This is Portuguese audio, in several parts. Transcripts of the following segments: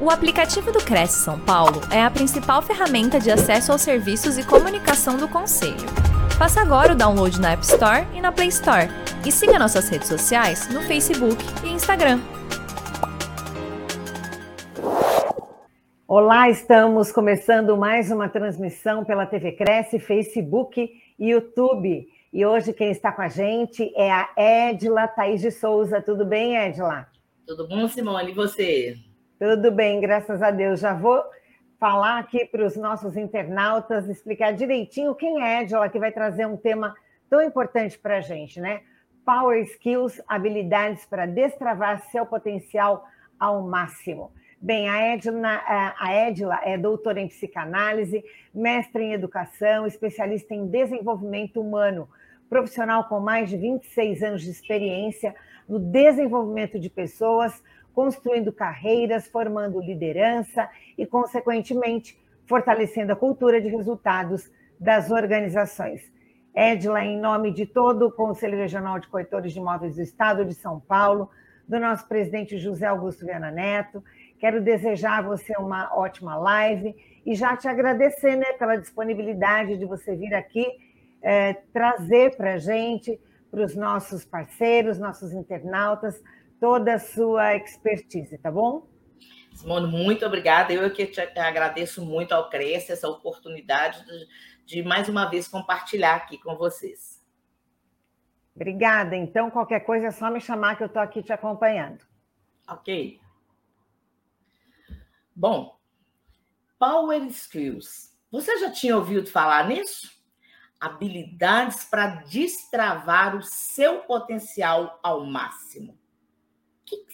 O aplicativo do Cresce São Paulo é a principal ferramenta de acesso aos serviços e comunicação do Conselho. Faça agora o download na App Store e na Play Store. E siga nossas redes sociais no Facebook e Instagram. Olá, estamos começando mais uma transmissão pela TV Cresce, Facebook e YouTube. E hoje quem está com a gente é a Edila Thaís de Souza. Tudo bem, Edila? Tudo bom, Simone? E você? Tudo bem, graças a Deus. Já vou falar aqui para os nossos internautas, explicar direitinho quem é Edila, que vai trazer um tema tão importante para a gente, né? Power Skills, habilidades para destravar seu potencial ao máximo. Bem, a Edna, a Edila é doutora em psicanálise, mestre em educação, especialista em desenvolvimento humano, profissional com mais de 26 anos de experiência no desenvolvimento de pessoas, construindo carreiras, formando liderança e, consequentemente, fortalecendo a cultura de resultados das organizações. Edila, em nome de todo o Conselho Regional de Corretores de Imóveis do Estado de São Paulo, do nosso presidente José Augusto Viana Neto, quero desejar a você uma ótima live e já te agradecer né, pela disponibilidade de você vir aqui é, trazer para a gente, para os nossos parceiros, nossos internautas, toda a sua expertise, tá bom? Simone, muito obrigada. Eu que te agradeço muito ao Cresce essa oportunidade de, de mais uma vez compartilhar aqui com vocês. Obrigada. Então, qualquer coisa é só me chamar que eu estou aqui te acompanhando. Ok. Bom, Power Skills. Você já tinha ouvido falar nisso? Habilidades para destravar o seu potencial ao máximo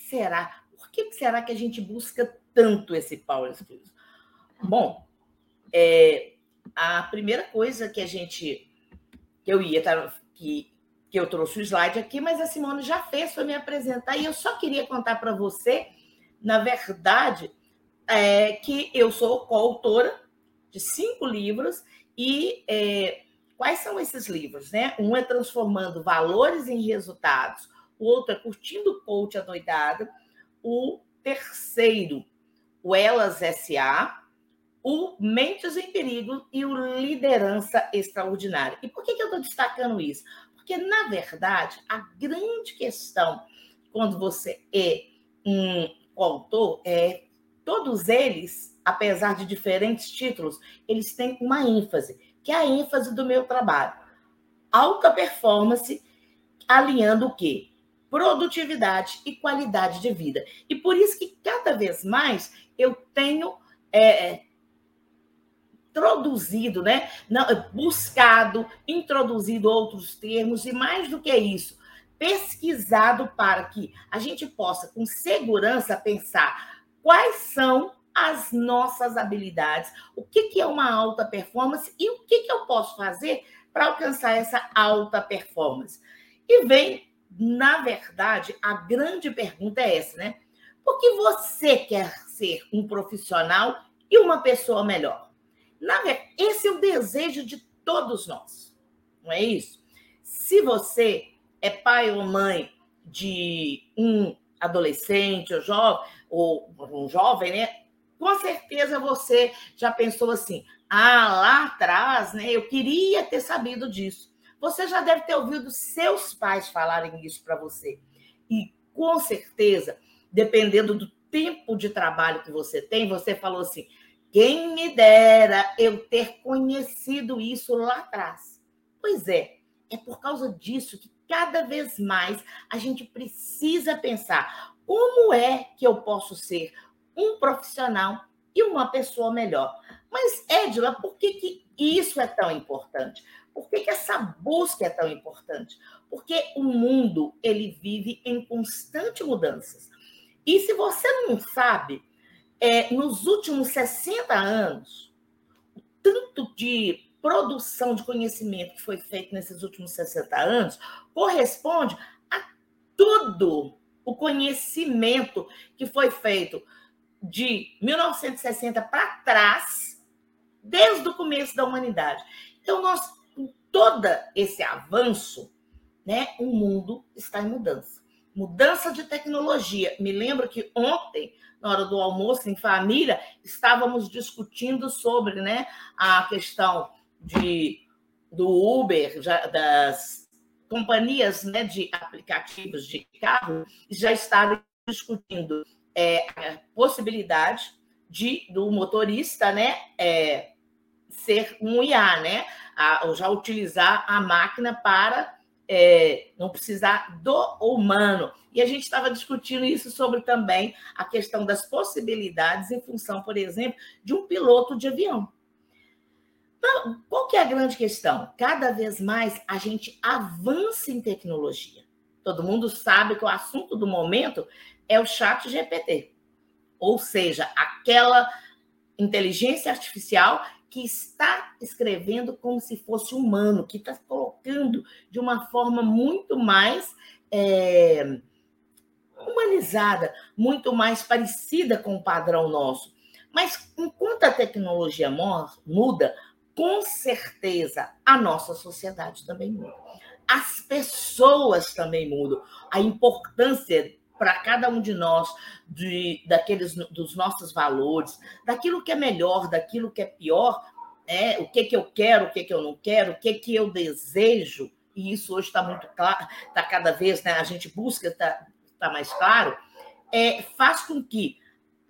será? Por que, será que a gente busca tanto esse Power Skills? Bom, é, a primeira coisa que a gente que eu ia que, que eu trouxe o slide aqui, mas a Simone já fez foi me apresentar e eu só queria contar para você, na verdade, é, que eu sou coautora de cinco livros e é, quais são esses livros, né? Um é transformando valores em resultados, o outro é Curtindo o Coach Adoidado, o terceiro, o Elas SA, o Mentes em Perigo e o Liderança Extraordinária. E por que, que eu estou destacando isso? Porque, na verdade, a grande questão quando você é um autor é todos eles, apesar de diferentes títulos, eles têm uma ênfase, que é a ênfase do meu trabalho. Alta performance, alinhando o quê? Produtividade e qualidade de vida. E por isso que cada vez mais eu tenho é, é introduzido, né? Não, buscado, introduzido outros termos, e mais do que isso, pesquisado para que a gente possa, com segurança, pensar quais são as nossas habilidades, o que, que é uma alta performance e o que, que eu posso fazer para alcançar essa alta performance. E vem na verdade, a grande pergunta é essa, né? Por que você quer ser um profissional e uma pessoa melhor? Na verdade, esse é o desejo de todos nós, não é isso? Se você é pai ou mãe de um adolescente ou jovem, ou um jovem, né? Com certeza você já pensou assim: ah, lá atrás, né? Eu queria ter sabido disso. Você já deve ter ouvido seus pais falarem isso para você. E com certeza, dependendo do tempo de trabalho que você tem, você falou assim: quem me dera eu ter conhecido isso lá atrás. Pois é, é por causa disso que cada vez mais a gente precisa pensar como é que eu posso ser um profissional e uma pessoa melhor. Mas, Edila, por que, que isso é tão importante? Por que, que essa busca é tão importante? Porque o mundo ele vive em constante mudanças. E se você não sabe, é, nos últimos 60 anos, o tanto de produção de conhecimento que foi feito nesses últimos 60 anos corresponde a todo o conhecimento que foi feito de 1960 para trás, desde o começo da humanidade. Então, nós todo esse avanço, né, o mundo está em mudança. mudança de tecnologia. Me lembro que ontem, na hora do almoço em família, estávamos discutindo sobre né, a questão de, do Uber, das companhias né, de aplicativos de carro, já estavam discutindo é, a possibilidade de do motorista né, é, ser um IA, né? A, já utilizar a máquina para é, não precisar do humano. E a gente estava discutindo isso sobre também a questão das possibilidades em função, por exemplo, de um piloto de avião. Então, qual que é a grande questão? Cada vez mais a gente avança em tecnologia. Todo mundo sabe que o assunto do momento é o chat GPT. Ou seja, aquela inteligência artificial que está escrevendo como se fosse humano, que está colocando de uma forma muito mais é, humanizada, muito mais parecida com o padrão nosso. Mas enquanto a tecnologia muda, com certeza a nossa sociedade também muda. As pessoas também mudam. A importância para cada um de nós de, daqueles dos nossos valores, daquilo que é melhor, daquilo que é pior, né? o que, que eu quero, o que, que eu não quero, o que, que eu desejo, e isso hoje está muito claro, está cada vez, né? a gente busca, está tá mais claro, é, faz com que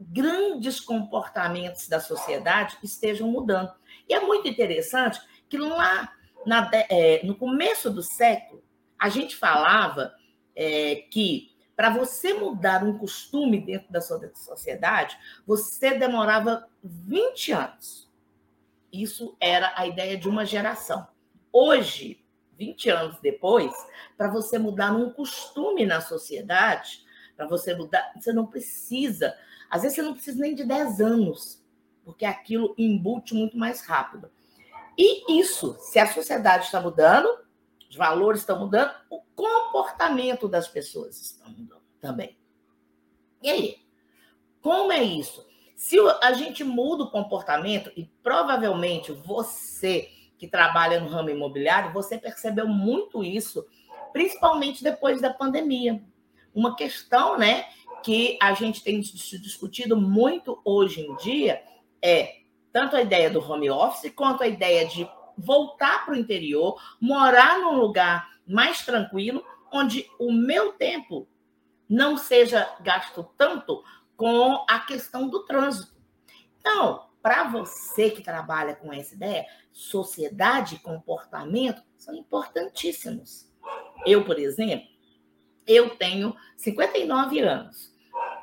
grandes comportamentos da sociedade estejam mudando. E é muito interessante que lá na, é, no começo do século, a gente falava é, que para você mudar um costume dentro da sua sociedade, você demorava 20 anos. Isso era a ideia de uma geração. Hoje, 20 anos depois, para você mudar um costume na sociedade, para você mudar, você não precisa, às vezes você não precisa nem de 10 anos, porque aquilo embute muito mais rápido. E isso, se a sociedade está mudando, os valores estão mudando, o comportamento das pessoas está mudando também. E aí? Como é isso? Se a gente muda o comportamento, e provavelmente você que trabalha no ramo imobiliário, você percebeu muito isso, principalmente depois da pandemia. Uma questão, né, que a gente tem discutido muito hoje em dia é tanto a ideia do home office quanto a ideia de voltar para o interior, morar num lugar mais tranquilo, onde o meu tempo não seja gasto tanto com a questão do trânsito. Então, para você que trabalha com essa ideia, sociedade e comportamento são importantíssimos. Eu, por exemplo, eu tenho 59 anos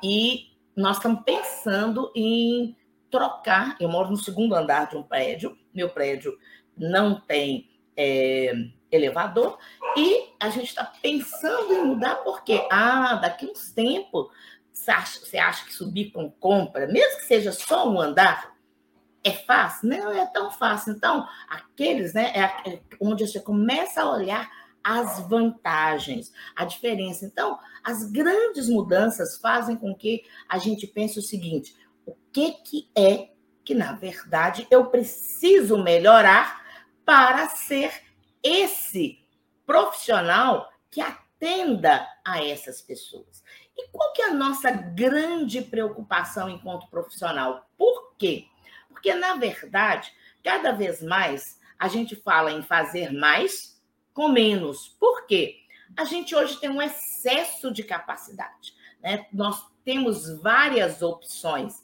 e nós estamos pensando em trocar. Eu moro no segundo andar de um prédio, meu prédio não tem é, elevador, e a gente está pensando em mudar porque, ah, daqui uns tempos, você acha, você acha que subir com compra, mesmo que seja só um andar, é fácil? Não é tão fácil. Então, aqueles, né, é, é onde você começa a olhar as vantagens, a diferença. Então, as grandes mudanças fazem com que a gente pense o seguinte: o que, que é que, na verdade, eu preciso melhorar para ser esse profissional que atenda a essas pessoas. E qual que é a nossa grande preocupação enquanto profissional? Por quê? Porque, na verdade, cada vez mais a gente fala em fazer mais com menos. Por quê? A gente hoje tem um excesso de capacidade. Né? Nós temos várias opções.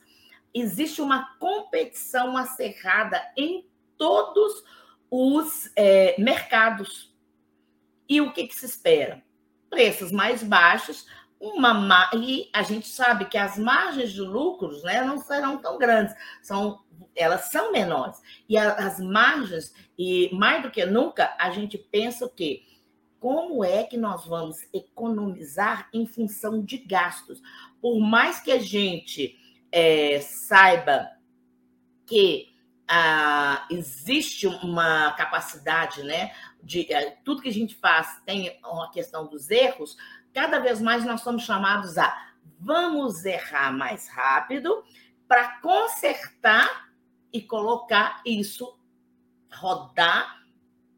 Existe uma competição acirrada em todos os é, mercados. E o que, que se espera? Preços mais baixos, uma e a gente sabe que as margens de lucros né, não serão tão grandes, são, elas são menores. E a, as margens, e mais do que nunca, a gente pensa o quê? Como é que nós vamos economizar em função de gastos? Por mais que a gente é, saiba que ah, existe uma capacidade, né? De é, tudo que a gente faz tem uma questão dos erros. Cada vez mais nós somos chamados a vamos errar mais rápido para consertar e colocar isso rodar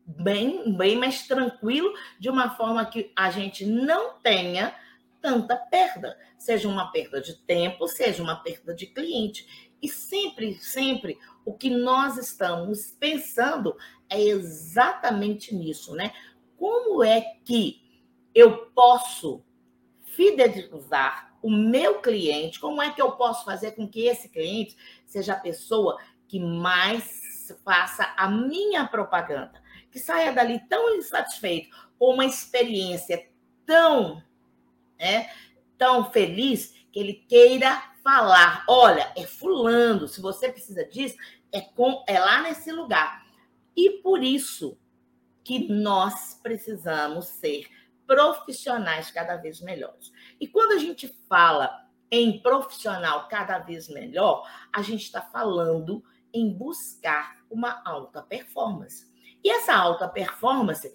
bem, bem mais tranquilo, de uma forma que a gente não tenha tanta perda, seja uma perda de tempo, seja uma perda de cliente. E sempre, sempre o que nós estamos pensando é exatamente nisso, né? Como é que eu posso fidelizar o meu cliente? Como é que eu posso fazer com que esse cliente seja a pessoa que mais faça a minha propaganda? Que saia dali tão insatisfeito, com uma experiência tão, né, tão feliz, que ele queira falar: olha, é fulano, se você precisa disso, é, com, é lá nesse lugar. E por isso que nós precisamos ser profissionais cada vez melhores. E quando a gente fala em profissional cada vez melhor, a gente está falando em buscar uma alta performance. E essa alta performance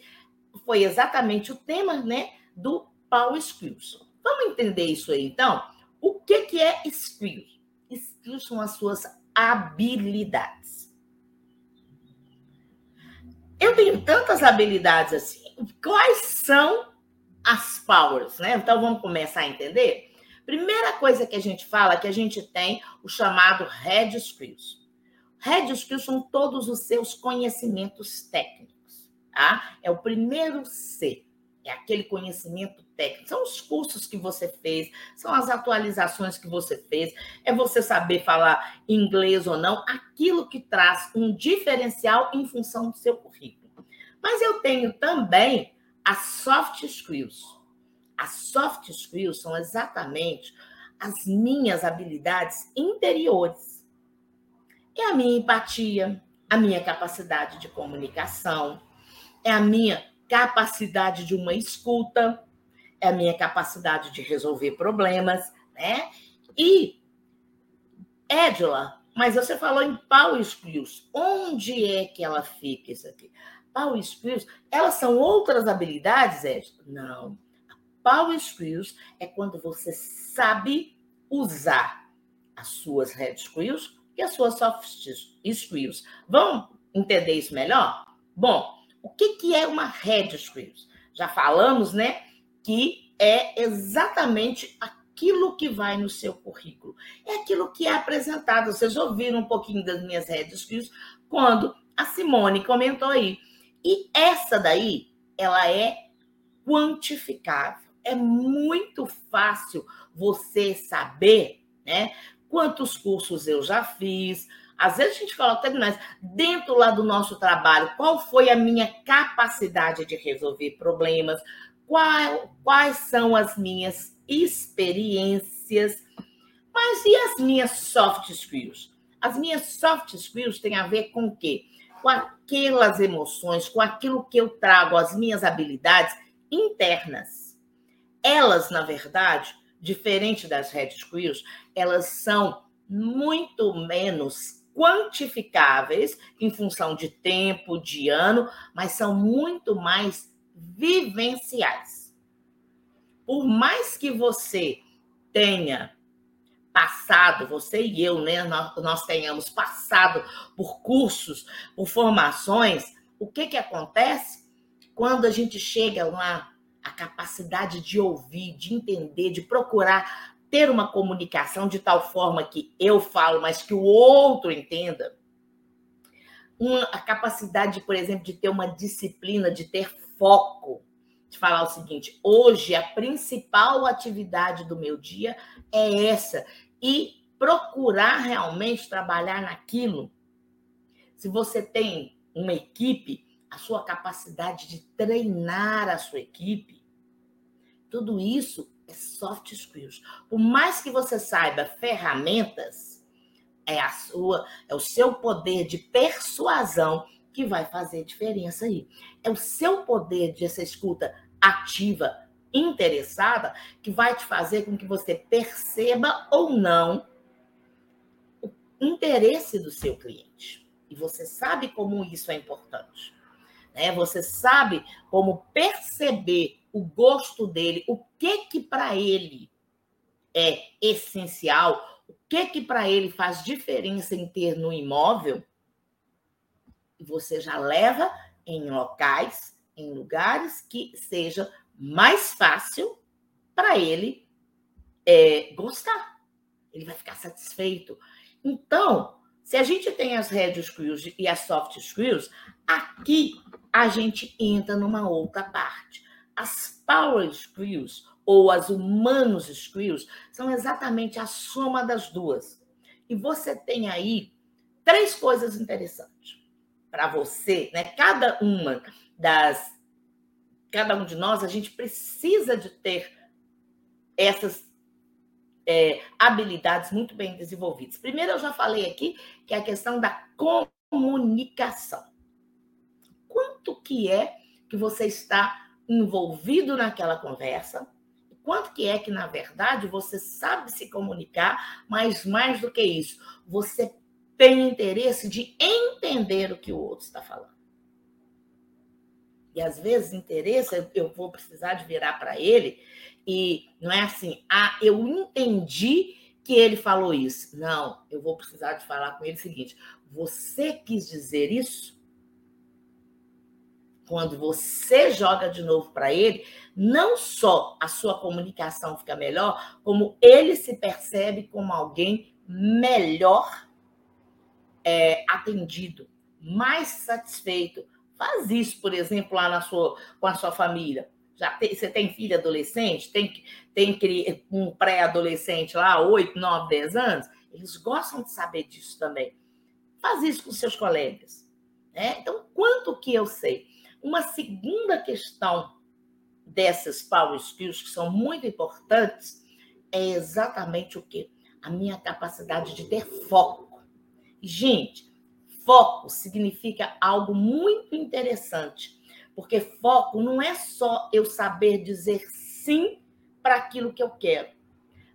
foi exatamente o tema né, do Power Skills. Vamos entender isso aí, então? O que, que é skills? Skills são as suas habilidades. Eu tenho tantas habilidades assim. Quais são as powers, né? Então vamos começar a entender. Primeira coisa que a gente fala é que a gente tem o chamado Red Skills. Red Skills são todos os seus conhecimentos técnicos, tá? É o primeiro C. É aquele conhecimento técnico. São os cursos que você fez, são as atualizações que você fez, é você saber falar inglês ou não, aquilo que traz um diferencial em função do seu currículo. Mas eu tenho também as soft skills. As soft skills são exatamente as minhas habilidades interiores. É a minha empatia, a minha capacidade de comunicação, é a minha capacidade de uma escuta, é a minha capacidade de resolver problemas, né? E, Edila, mas você falou em Power Skills. Onde é que ela fica isso aqui? Power Skills, elas são outras habilidades, Edila? Não. Power Skills é quando você sabe usar as suas Red Skills e as suas Soft Skills. Vamos entender isso melhor? Bom, o que, que é uma Red Skills? Já falamos, né, que é exatamente aquilo que vai no seu currículo. É aquilo que é apresentado. Vocês ouviram um pouquinho das minhas Red Skills quando a Simone comentou aí. E essa daí, ela é quantificável. É muito fácil você saber, né? Quantos cursos eu já fiz, às vezes a gente coloca terminais dentro lá do nosso trabalho. Qual foi a minha capacidade de resolver problemas? Qual, quais são as minhas experiências? Mas e as minhas soft skills? As minhas soft skills têm a ver com o quê? Com aquelas emoções, com aquilo que eu trago, as minhas habilidades internas. Elas, na verdade, diferente das red skills, elas são muito menos quantificáveis em função de tempo, de ano, mas são muito mais vivenciais. Por mais que você tenha passado, você e eu, né, nós, tenhamos passado por cursos, por formações, o que que acontece quando a gente chega lá a capacidade de ouvir, de entender, de procurar ter uma comunicação de tal forma que eu falo, mas que o outro entenda. Uma, a capacidade, por exemplo, de ter uma disciplina, de ter foco, de falar o seguinte: hoje a principal atividade do meu dia é essa, e procurar realmente trabalhar naquilo. Se você tem uma equipe, a sua capacidade de treinar a sua equipe, tudo isso é soft skills. Por mais que você saiba ferramentas, é a sua, é o seu poder de persuasão que vai fazer diferença aí. É o seu poder de essa escuta ativa, interessada, que vai te fazer com que você perceba ou não o interesse do seu cliente. E você sabe como isso é importante. Né? Você sabe como perceber o gosto dele, o que que para ele é essencial, o que que para ele faz diferença em ter no imóvel, você já leva em locais, em lugares que seja mais fácil para ele é, gostar. Ele vai ficar satisfeito. Então, se a gente tem as hard skills e as soft skills, aqui a gente entra numa outra parte. As power skills ou as humanos skills são exatamente a soma das duas. E você tem aí três coisas interessantes para você, né? Cada uma das cada um de nós, a gente precisa de ter essas é, habilidades muito bem desenvolvidas. Primeiro, eu já falei aqui que é a questão da comunicação. Quanto que é que você está envolvido naquela conversa? Quanto que é que, na verdade, você sabe se comunicar, mas mais do que isso, você tem interesse de entender o que o outro está falando. E às vezes interesse, eu vou precisar de virar para ele e não é assim, ah, eu entendi que ele falou isso. Não, eu vou precisar de falar com ele o seguinte: você quis dizer isso? Quando você joga de novo para ele, não só a sua comunicação fica melhor, como ele se percebe como alguém melhor é, atendido, mais satisfeito, Faz isso, por exemplo, lá na sua, com a sua família. Já tem, você tem filho adolescente, tem, tem um pré-adolescente lá, 8, 9, 10 anos, eles gostam de saber disso também. Faz isso com seus colegas. Né? Então, quanto que eu sei? Uma segunda questão dessas power skills, que são muito importantes, é exatamente o quê? A minha capacidade de ter foco. Gente, foco significa algo muito interessante, porque foco não é só eu saber dizer sim para aquilo que eu quero,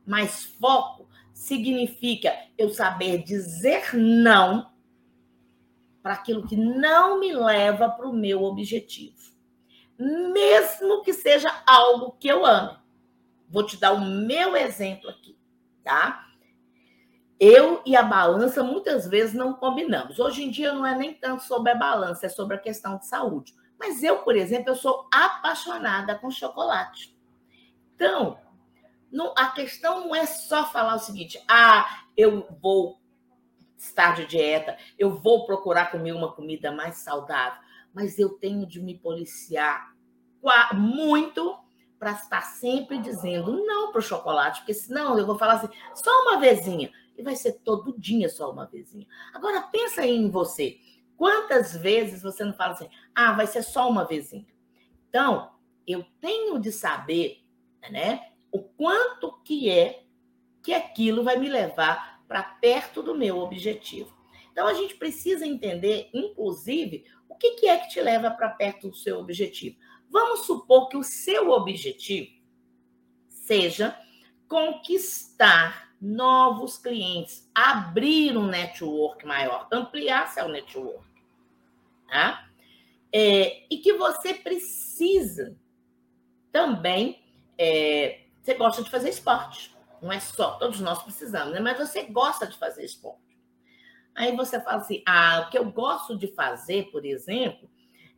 mas foco significa eu saber dizer não para aquilo que não me leva para o meu objetivo, mesmo que seja algo que eu ame. Vou te dar o meu exemplo aqui, tá? Eu e a balança muitas vezes não combinamos. Hoje em dia não é nem tanto sobre a balança, é sobre a questão de saúde. Mas eu, por exemplo, eu sou apaixonada com chocolate. Então, não, a questão não é só falar o seguinte: ah, eu vou estar de dieta, eu vou procurar comer uma comida mais saudável, mas eu tenho de me policiar muito para estar sempre dizendo não para o chocolate, porque senão eu vou falar assim, só uma vezinha e vai ser todo dia só uma vezinha. Agora pensa aí em você. Quantas vezes você não fala assim: "Ah, vai ser só uma vezinha". Então, eu tenho de saber, né, o quanto que é que aquilo vai me levar para perto do meu objetivo. Então, a gente precisa entender, inclusive, o que, que é que te leva para perto do seu objetivo. Vamos supor que o seu objetivo seja conquistar novos clientes, abrir um network maior, ampliar seu network. Tá? É, e que você precisa também. É, você gosta de fazer esporte. Não é só, todos nós precisamos, né? mas você gosta de fazer esporte. Aí você fala assim: ah, o que eu gosto de fazer, por exemplo,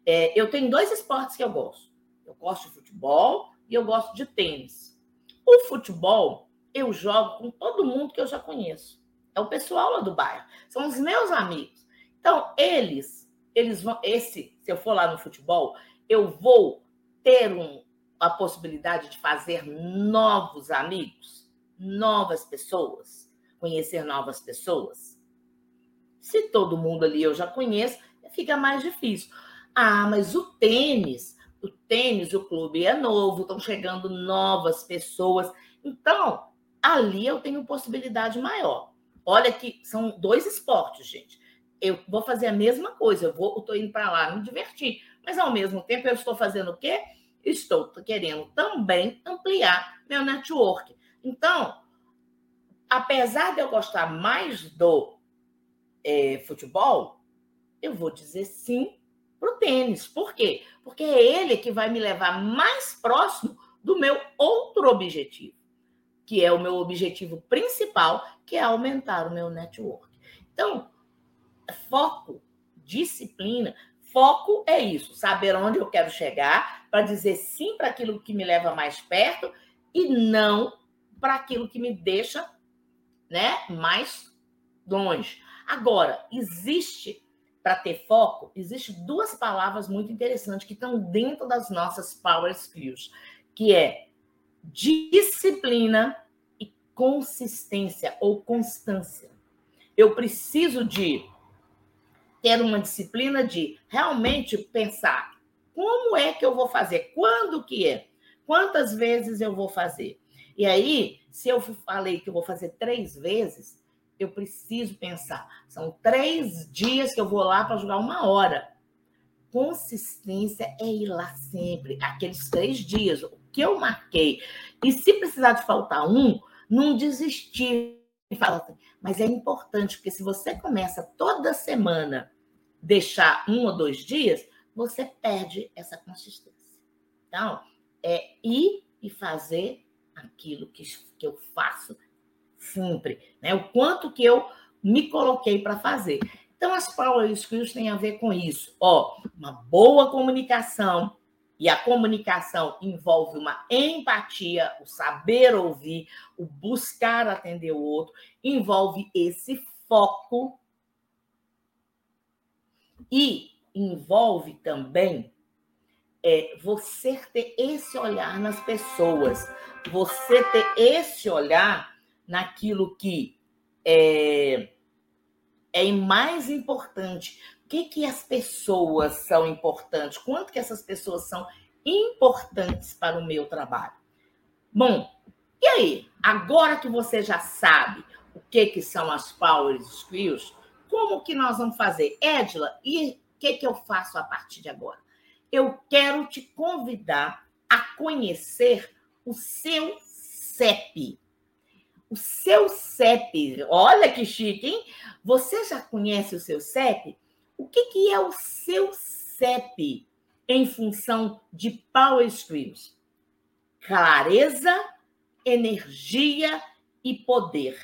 é, eu tenho dois esportes que eu gosto. Eu gosto de futebol e eu gosto de tênis. O futebol eu jogo com todo mundo que eu já conheço. É o pessoal lá do bairro, são os meus amigos. Então, eles, eles vão, esse, se eu for lá no futebol, eu vou ter um, a possibilidade de fazer novos amigos, novas pessoas, conhecer novas pessoas. Se todo mundo ali eu já conheço, fica mais difícil. Ah, mas o tênis, o tênis, o clube é novo, estão chegando novas pessoas. Então, ali eu tenho possibilidade maior. Olha que são dois esportes, gente. Eu vou fazer a mesma coisa, eu vou, estou indo para lá me divertir, mas ao mesmo tempo eu estou fazendo o quê? Estou querendo também ampliar meu network. Então, apesar de eu gostar mais do é, futebol, eu vou dizer sim para o tênis. Por quê? Porque é ele que vai me levar mais próximo do meu outro objetivo que é o meu objetivo principal, que é aumentar o meu network. Então, foco, disciplina, foco é isso, saber onde eu quero chegar para dizer sim para aquilo que me leva mais perto e não para aquilo que me deixa né, mais longe. Agora, existe, para ter foco, existe duas palavras muito interessantes que estão dentro das nossas power skills, que é disciplina consistência ou constância. Eu preciso de ter uma disciplina de realmente pensar como é que eu vou fazer, quando que é, quantas vezes eu vou fazer. E aí, se eu falei que eu vou fazer três vezes, eu preciso pensar. São três dias que eu vou lá para jogar uma hora. Consistência é ir lá sempre, aqueles três dias, o que eu marquei. E se precisar de faltar um, não desistir. Assim, mas é importante, porque se você começa toda semana deixar um ou dois dias, você perde essa consistência. Então, é ir e fazer aquilo que, que eu faço sempre, né? O quanto que eu me coloquei para fazer. Então, as power skills têm a ver com isso. Ó, uma boa comunicação, e a comunicação envolve uma empatia, o saber ouvir, o buscar atender o outro, envolve esse foco e envolve também é, você ter esse olhar nas pessoas, você ter esse olhar naquilo que é, é mais importante. Que, que as pessoas são importantes? Quanto que essas pessoas são importantes para o meu trabalho? Bom, e aí? Agora que você já sabe o que, que são as Power Skills, como que nós vamos fazer? Edla, e o que, que eu faço a partir de agora? Eu quero te convidar a conhecer o seu CEP. O seu CEP, olha que chique, hein? Você já conhece o seu CEP? O que, que é o seu CEP em função de Power Skills? Clareza, energia e poder.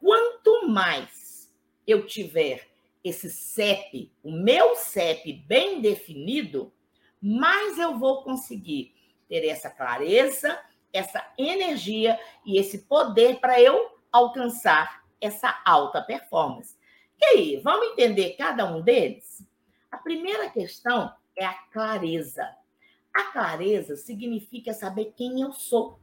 Quanto mais eu tiver esse CEP, o meu CEP bem definido, mais eu vou conseguir ter essa clareza, essa energia e esse poder para eu alcançar essa alta performance. E aí, vamos entender cada um deles? A primeira questão é a clareza. A clareza significa saber quem eu sou.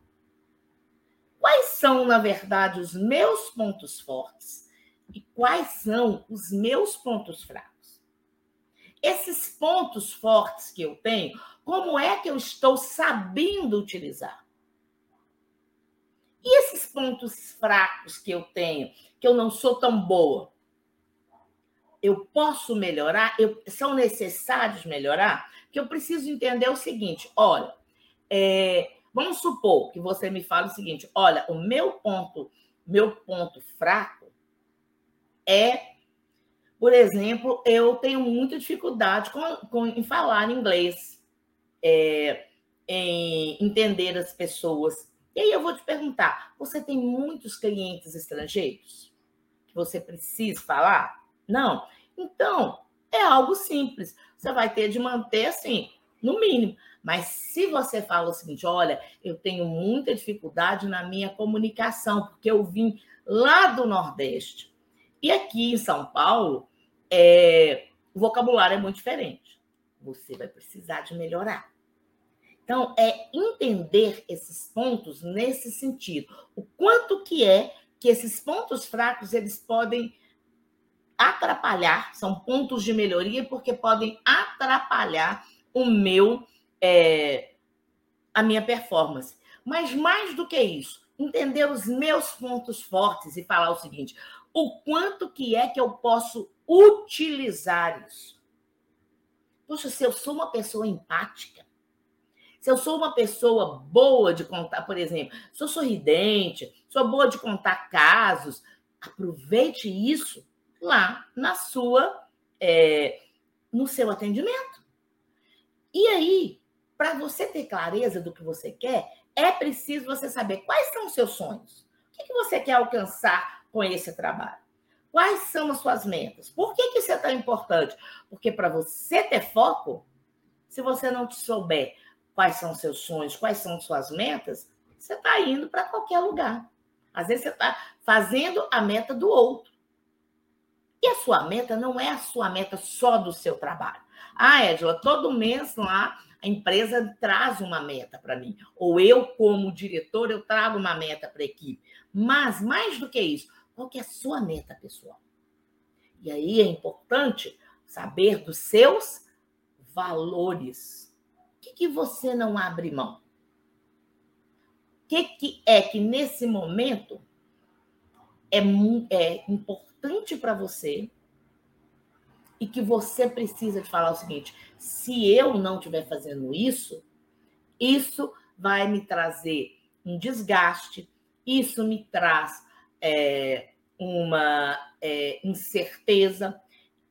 Quais são, na verdade, os meus pontos fortes e quais são os meus pontos fracos? Esses pontos fortes que eu tenho, como é que eu estou sabendo utilizar? E esses pontos fracos que eu tenho, que eu não sou tão boa, eu posso melhorar? Eu, são necessários melhorar? Que eu preciso entender o seguinte: olha, é, vamos supor que você me fale o seguinte: olha, o meu ponto, meu ponto fraco é, por exemplo, eu tenho muita dificuldade com, com em falar inglês, é, em entender as pessoas. E aí eu vou te perguntar: você tem muitos clientes estrangeiros que você precisa falar? Não. Então, é algo simples. Você vai ter de manter assim, no mínimo. Mas se você fala o seguinte: olha, eu tenho muita dificuldade na minha comunicação, porque eu vim lá do Nordeste. E aqui em São Paulo, é, o vocabulário é muito diferente. Você vai precisar de melhorar. Então, é entender esses pontos nesse sentido. O quanto que é que esses pontos fracos eles podem atrapalhar, são pontos de melhoria, porque podem atrapalhar o meu, é, a minha performance. Mas mais do que isso, entender os meus pontos fortes e falar o seguinte: o quanto que é que eu posso utilizar isso? Poxa, se eu sou uma pessoa empática, se eu sou uma pessoa boa de contar, por exemplo, sou sorridente, sou boa de contar casos, aproveite isso lá na sua, é, no seu atendimento. E aí, para você ter clareza do que você quer, é preciso você saber quais são os seus sonhos. O que, que você quer alcançar com esse trabalho? Quais são as suas metas? Por que, que isso é tão importante? Porque para você ter foco, se você não te souber quais são seus sonhos, quais são suas metas, você está indo para qualquer lugar. Às vezes você está fazendo a meta do outro. E a sua meta não é a sua meta só do seu trabalho. Ah, Edila, todo mês lá a empresa traz uma meta para mim. Ou eu, como diretor, eu trago uma meta para a equipe. Mas, mais do que isso, qual que é a sua meta pessoal? E aí é importante saber dos seus valores. O que, que você não abre mão? O que, que é que nesse momento é, é importante para você e que você precisa de falar o seguinte: se eu não estiver fazendo isso, isso vai me trazer um desgaste, isso me traz é, uma é, incerteza.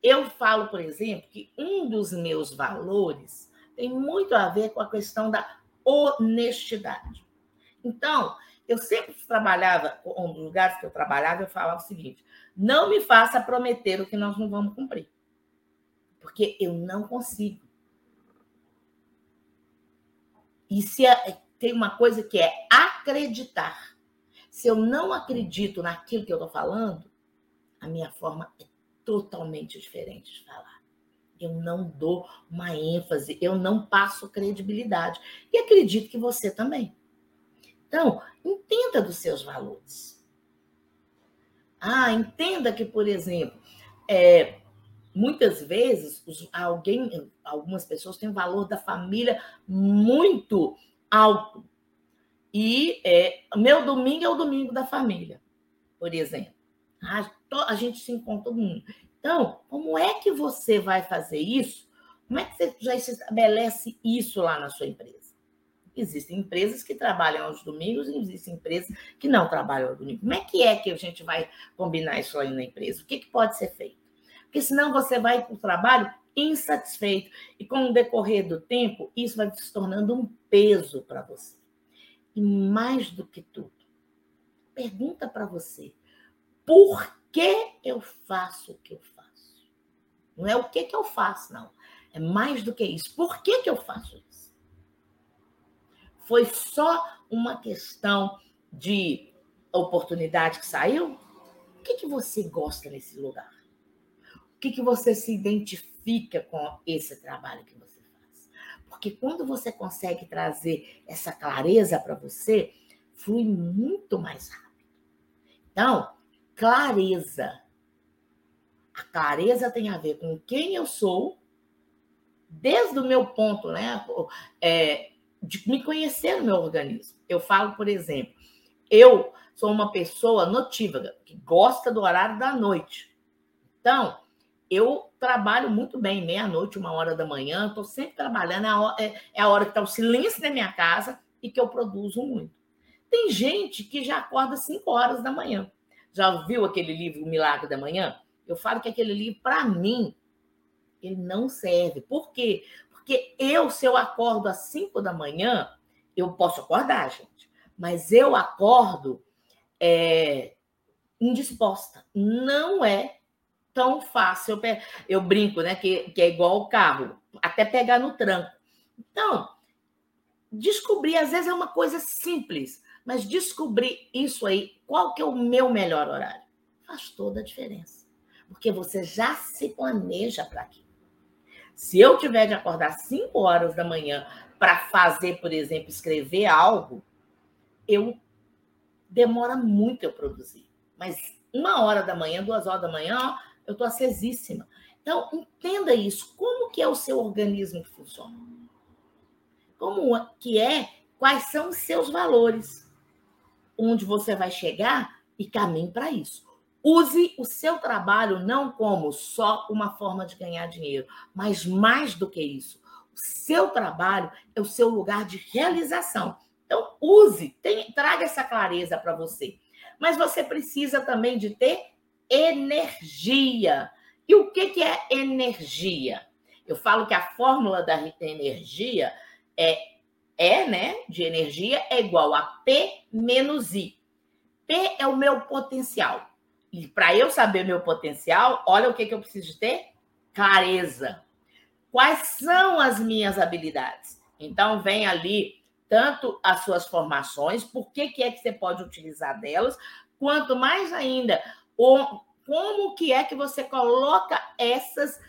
Eu falo, por exemplo, que um dos meus valores tem muito a ver com a questão da honestidade. Então, eu sempre trabalhava, um dos lugares que eu trabalhava, eu falava o seguinte: não me faça prometer o que nós não vamos cumprir. Porque eu não consigo. E se é, tem uma coisa que é acreditar. Se eu não acredito naquilo que eu estou falando, a minha forma é totalmente diferente de falar. Eu não dou uma ênfase, eu não passo credibilidade. E acredito que você também. Então, entenda dos seus valores. Ah, entenda que, por exemplo, é, muitas vezes alguém, algumas pessoas têm o valor da família muito alto. E é, meu domingo é o domingo da família, por exemplo. A, a gente se encontra todo mundo. Então, como é que você vai fazer isso? Como é que você já estabelece isso lá na sua empresa? Existem empresas que trabalham aos domingos e existem empresas que não trabalham aos domingos. Como é que é que a gente vai combinar isso aí na empresa? O que, que pode ser feito? Porque senão você vai para o trabalho insatisfeito e com o decorrer do tempo, isso vai se tornando um peso para você. E mais do que tudo, pergunta para você: por que eu faço o que eu faço? Não é o que, que eu faço, não. É mais do que isso. Por que, que eu faço? Foi só uma questão de oportunidade que saiu? O que, que você gosta nesse lugar? O que, que você se identifica com esse trabalho que você faz? Porque quando você consegue trazer essa clareza para você, flui muito mais rápido. Então, clareza. A clareza tem a ver com quem eu sou, desde o meu ponto, né? É, de me conhecer no meu organismo. Eu falo, por exemplo, eu sou uma pessoa notívaga, que gosta do horário da noite. Então, eu trabalho muito bem, meia-noite, uma hora da manhã, estou sempre trabalhando, é a, hora, é, é a hora que está o silêncio da minha casa e que eu produzo muito. Tem gente que já acorda 5 horas da manhã. Já viu aquele livro O Milagre da Manhã? Eu falo que aquele livro, para mim, ele não serve. Por quê? Porque eu, se eu acordo às 5 da manhã, eu posso acordar, gente, mas eu acordo é, indisposta. Não é tão fácil. Eu, eu brinco, né? Que, que é igual o carro, até pegar no tranco. Então, descobrir, às vezes é uma coisa simples, mas descobrir isso aí, qual que é o meu melhor horário, faz toda a diferença. Porque você já se planeja para aquilo. Se eu tiver de acordar 5 horas da manhã para fazer, por exemplo, escrever algo, eu demora muito eu produzir. Mas uma hora da manhã, duas horas da manhã, eu estou acesíssima. Então, entenda isso. Como que é o seu organismo que funciona? Como que é? Quais são os seus valores? Onde você vai chegar e caminhe para isso. Use o seu trabalho não como só uma forma de ganhar dinheiro, mas mais do que isso. O seu trabalho é o seu lugar de realização. Então, use, tem, traga essa clareza para você. Mas você precisa também de ter energia. E o que, que é energia? Eu falo que a fórmula da energia é, é, né, de energia é igual a P menos I. P é o meu potencial. E para eu saber meu potencial, olha o que, que eu preciso ter: clareza. Quais são as minhas habilidades? Então, vem ali tanto as suas formações, por que, que é que você pode utilizar delas, quanto mais ainda, o, como que é que você coloca essas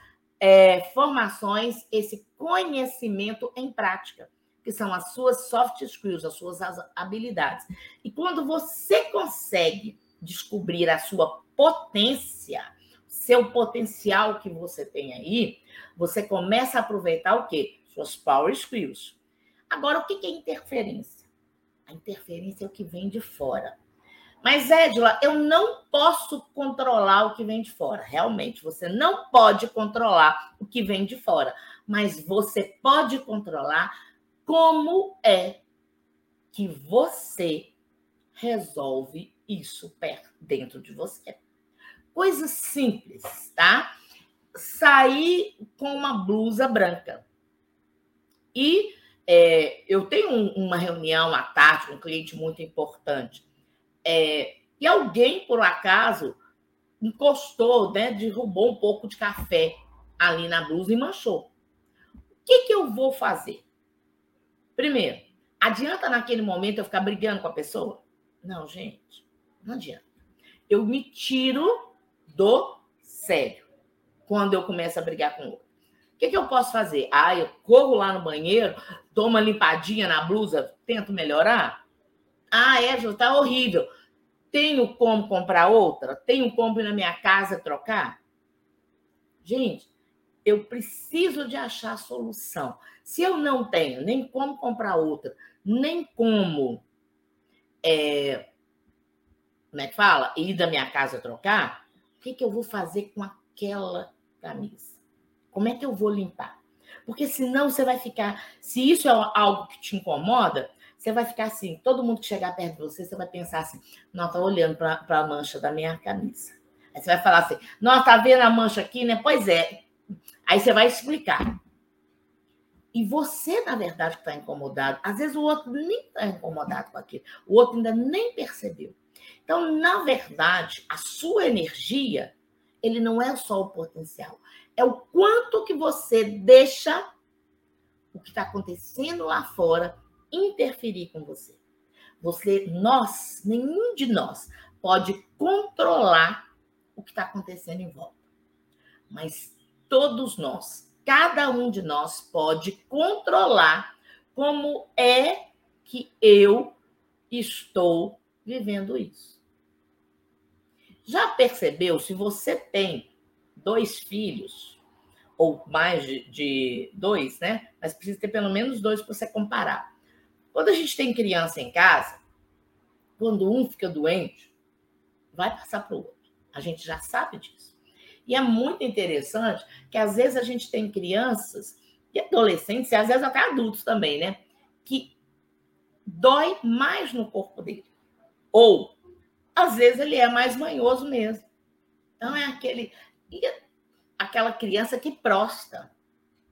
é, formações, esse conhecimento em prática, que são as suas soft skills, as suas habilidades. E quando você consegue descobrir a sua potência, seu potencial que você tem aí, você começa a aproveitar o quê? Suas power skills. Agora, o que é interferência? A interferência é o que vem de fora. Mas, Edila, eu não posso controlar o que vem de fora. Realmente, você não pode controlar o que vem de fora. Mas você pode controlar como é que você resolve isso dentro de você. Coisa simples, tá? Sair com uma blusa branca. E é, eu tenho um, uma reunião à tarde com um cliente muito importante é, e alguém, por acaso, encostou, né, derrubou um pouco de café ali na blusa e manchou. O que, que eu vou fazer? Primeiro, adianta naquele momento eu ficar brigando com a pessoa? Não, gente, não adianta. Eu me tiro do sério quando eu começo a brigar com o outro. O que, que eu posso fazer? Ah, eu corro lá no banheiro, dou uma limpadinha na blusa, tento melhorar? Ah, é, tá horrível. Tenho como comprar outra? Tenho como ir na minha casa trocar? Gente, eu preciso de achar solução. Se eu não tenho nem como comprar outra, nem como. É, como é que fala? Ir da minha casa trocar, o que, que eu vou fazer com aquela camisa? Como é que eu vou limpar? Porque senão você vai ficar. Se isso é algo que te incomoda, você vai ficar assim, todo mundo que chegar perto de você, você vai pensar assim, não, tá olhando para a mancha da minha camisa. Aí você vai falar assim, não, tá vendo a mancha aqui, né? Pois é. Aí você vai explicar. E você, na verdade, que está incomodado, às vezes o outro nem está incomodado com aquilo, o outro ainda nem percebeu. Então, na verdade, a sua energia, ele não é só o potencial, é o quanto que você deixa o que está acontecendo lá fora interferir com você. Você, nós, nenhum de nós pode controlar o que está acontecendo em volta. Mas todos nós, cada um de nós pode controlar como é que eu estou vivendo isso. Já percebeu se você tem dois filhos, ou mais de, dois, né? Mas precisa ter pelo menos dois para você comparar. Quando a gente tem criança em casa, quando um fica doente, vai passar para o outro. A gente já sabe disso. E é muito interessante que às vezes a gente tem crianças e adolescentes, e às vezes até adultos também, né? Que dói mais no corpo dele. Ou, às vezes, ele é mais manhoso mesmo. Então, é aquele. aquela criança que prosta.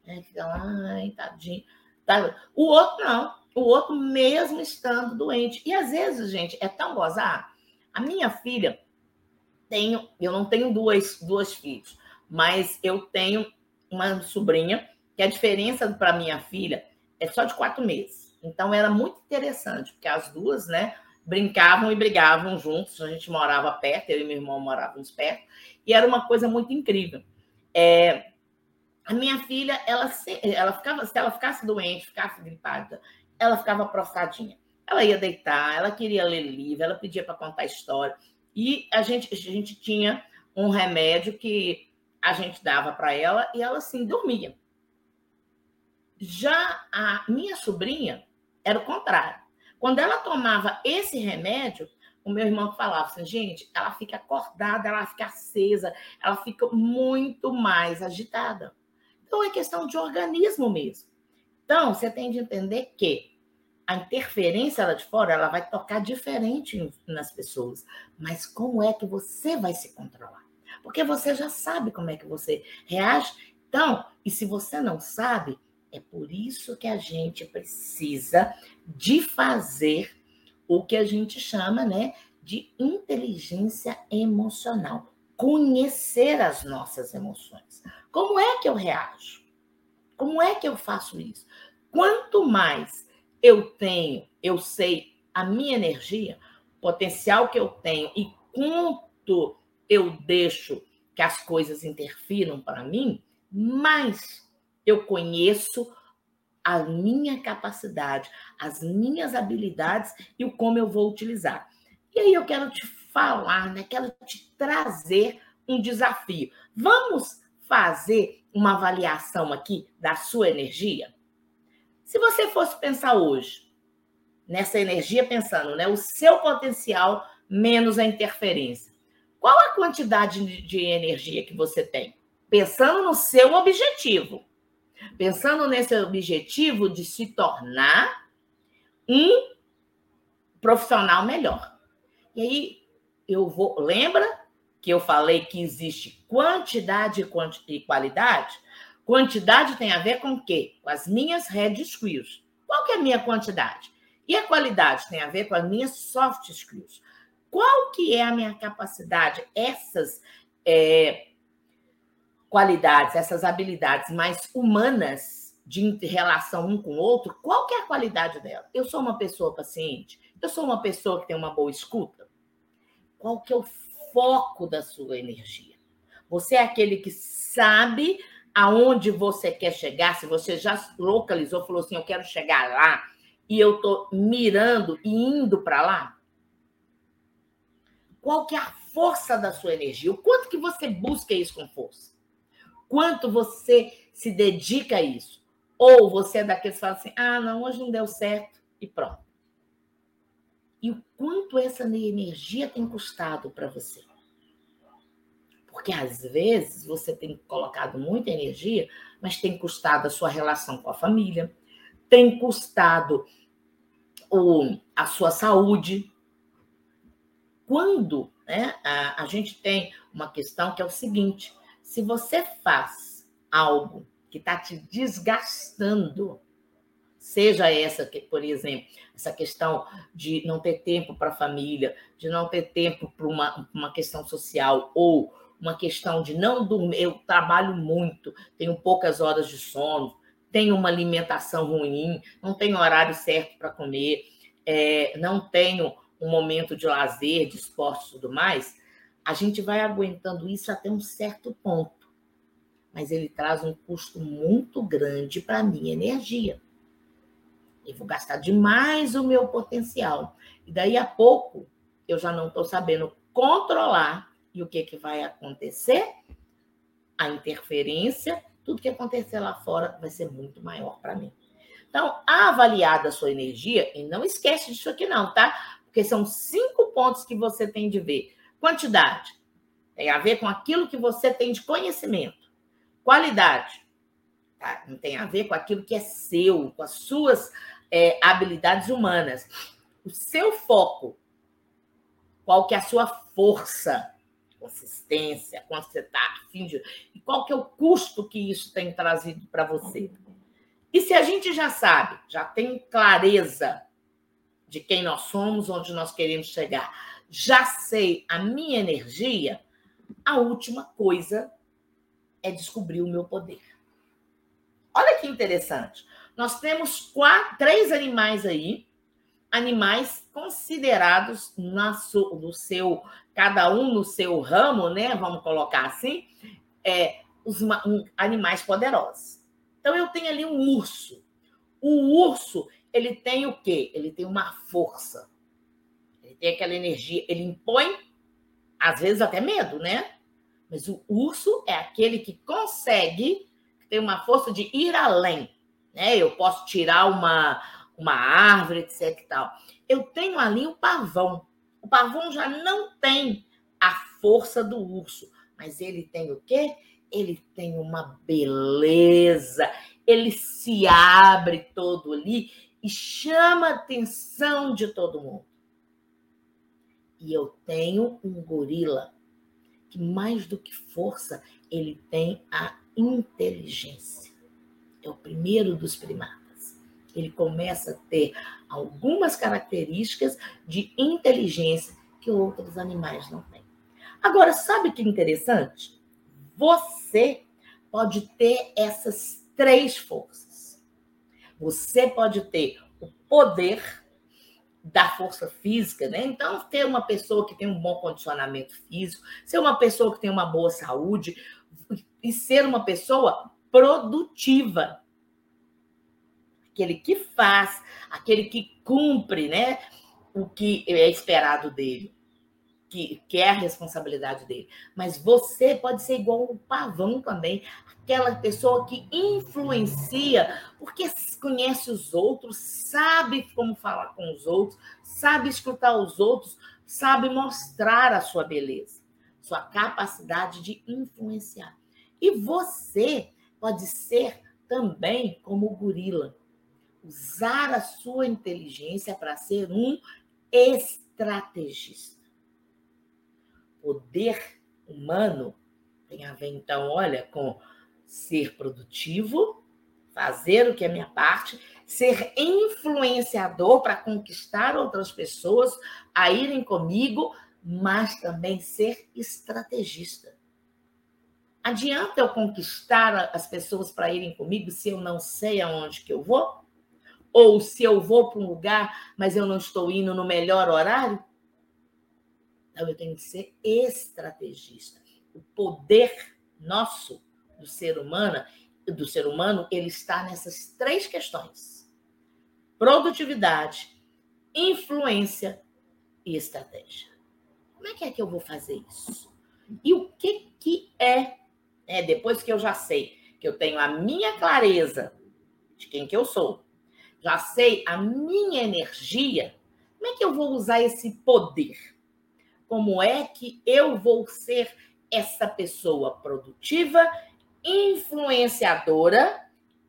Né? Fica lá, ai, tadinho. Tá. O outro não o outro mesmo estando doente. E às vezes, gente, é tão gozar. A minha filha tenho, eu não tenho duas, duas filhos, mas eu tenho uma sobrinha que a diferença para minha filha é só de quatro meses. Então era muito interessante, porque as duas, né, brincavam e brigavam juntos. A gente morava perto, eu e meu irmão morávamos perto, e era uma coisa muito incrível. É, a minha filha, ela, ela ficava, se ela ficasse doente, ficasse gripada, ela ficava prostadinha. Ela ia deitar, ela queria ler livro, ela pedia para contar história. E a gente, a gente tinha um remédio que a gente dava para ela e ela assim dormia. Já a minha sobrinha era o contrário. Quando ela tomava esse remédio, o meu irmão falava assim, gente, ela fica acordada, ela fica acesa, ela fica muito mais agitada. Então é questão de organismo mesmo. Então, você tem de entender que a interferência lá de fora, ela vai tocar diferente nas pessoas. Mas como é que você vai se controlar? Porque você já sabe como é que você reage. Então, e se você não sabe, é por isso que a gente precisa de fazer o que a gente chama, né, de inteligência emocional. Conhecer as nossas emoções. Como é que eu reajo? Como é que eu faço isso? Quanto mais eu tenho, eu sei a minha energia, o potencial que eu tenho e quanto eu deixo que as coisas interfiram para mim, mais eu conheço a minha capacidade, as minhas habilidades e o como eu vou utilizar. E aí eu quero te falar, né? Quero te trazer um desafio. Vamos fazer uma avaliação aqui da sua energia? Se você fosse pensar hoje nessa energia pensando, né, o seu potencial menos a interferência. Qual a quantidade de energia que você tem? Pensando no seu objetivo pensando nesse objetivo de se tornar um profissional melhor. E aí eu vou, lembra que eu falei que existe quantidade e qualidade? Quantidade tem a ver com o quê? Com as minhas red skills. Qual que é a minha quantidade? E a qualidade tem a ver com as minhas soft skills. Qual que é a minha capacidade? Essas é, qualidades, essas habilidades mais humanas de relação um com o outro, qual é a qualidade dela? Eu sou uma pessoa paciente? Eu sou uma pessoa que tem uma boa escuta? Qual que é o foco da sua energia? Você é aquele que sabe aonde você quer chegar, se você já localizou, falou assim, eu quero chegar lá, e eu estou mirando e indo para lá? Qual que é a força da sua energia? O quanto que você busca isso com força? Quanto você se dedica a isso. Ou você é daqueles que fala assim: ah, não, hoje não deu certo e pronto. E o quanto essa energia tem custado para você. Porque às vezes você tem colocado muita energia, mas tem custado a sua relação com a família, tem custado o, a sua saúde. Quando né, a, a gente tem uma questão que é o seguinte: se você faz algo que está te desgastando, seja essa, por exemplo, essa questão de não ter tempo para a família, de não ter tempo para uma, uma questão social, ou uma questão de não dormir, eu trabalho muito, tenho poucas horas de sono, tenho uma alimentação ruim, não tenho horário certo para comer, é, não tenho um momento de lazer, de esporte e tudo mais, a gente vai aguentando isso até um certo ponto, mas ele traz um custo muito grande para a minha energia. Eu vou gastar demais o meu potencial. E daí a pouco eu já não estou sabendo controlar. E o que, que vai acontecer? A interferência, tudo que acontecer lá fora vai ser muito maior para mim. Então, avaliada a sua energia, e não esquece disso aqui não, tá? Porque são cinco pontos que você tem de ver. Quantidade tem a ver com aquilo que você tem de conhecimento. Qualidade tá? não tem a ver com aquilo que é seu, com as suas é, habilidades humanas. O seu foco, qual que é a sua força, consistência, quanto você está afim de... E qual que é o custo que isso tem trazido para você. E se a gente já sabe, já tem clareza de quem nós somos, onde nós queremos chegar, já sei a minha energia, a última coisa é descobrir o meu poder. Olha que interessante. Nós temos quatro, três animais aí, animais considerados no seu, cada um no seu ramo, né? Vamos colocar assim, é, os um, animais poderosos. Então eu tenho ali um urso. O urso, ele tem o quê? Ele tem uma força tem aquela energia, ele impõe, às vezes até medo, né? Mas o urso é aquele que consegue, ter uma força de ir além, né? Eu posso tirar uma, uma árvore, etc e tal. Eu tenho ali o pavão. O pavão já não tem a força do urso, mas ele tem o quê? Ele tem uma beleza, ele se abre todo ali e chama a atenção de todo mundo. E eu tenho um gorila que, mais do que força, ele tem a inteligência. É o primeiro dos primatas. Ele começa a ter algumas características de inteligência que outros animais não têm. Agora, sabe que interessante? Você pode ter essas três forças. Você pode ter o poder da força física, né? Então, ter uma pessoa que tem um bom condicionamento físico, ser uma pessoa que tem uma boa saúde e ser uma pessoa produtiva. Aquele que faz, aquele que cumpre, né? O que é esperado dele, que, que é a responsabilidade dele. Mas você pode ser igual o pavão também, aquela pessoa que influencia, porque conhece os outros, sabe como falar com os outros, sabe escutar os outros, sabe mostrar a sua beleza, sua capacidade de influenciar. E você pode ser também como o gorila, usar a sua inteligência para ser um estrategista. Poder humano tem a ver, então, olha, com ser produtivo, fazer o que é minha parte, ser influenciador para conquistar outras pessoas a irem comigo, mas também ser estrategista. Adianta eu conquistar as pessoas para irem comigo se eu não sei aonde que eu vou? Ou se eu vou para um lugar, mas eu não estou indo no melhor horário? Então eu tenho que ser estrategista. O poder nosso do ser humano, do ser humano, ele está nessas três questões: produtividade, influência e estratégia. Como é que é que eu vou fazer isso? E o que que é, é depois que eu já sei que eu tenho a minha clareza de quem que eu sou, já sei a minha energia, como é que eu vou usar esse poder? Como é que eu vou ser essa pessoa produtiva influenciadora